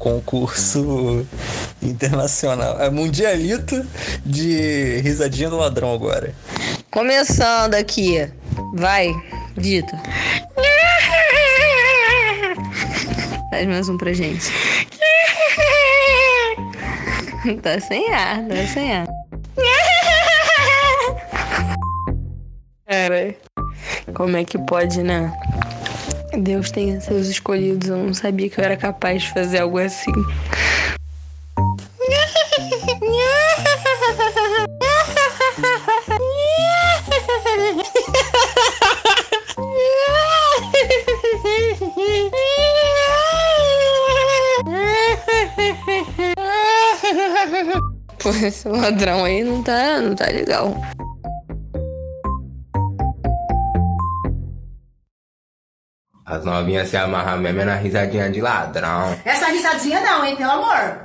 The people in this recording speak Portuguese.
concurso internacional. É mundialito de risadinha do ladrão agora. Começando aqui. Vai, dita. Faz mais um pra gente. tá sem ar, tá sem ar. Cara, como é que pode, né? Deus tem seus escolhidos. Eu não sabia que eu era capaz de fazer algo assim. Pô, esse ladrão aí não tá, não tá legal. As novinhas se amarram mesmo é na risadinha de ladrão. Essa risadinha não, hein, pelo amor.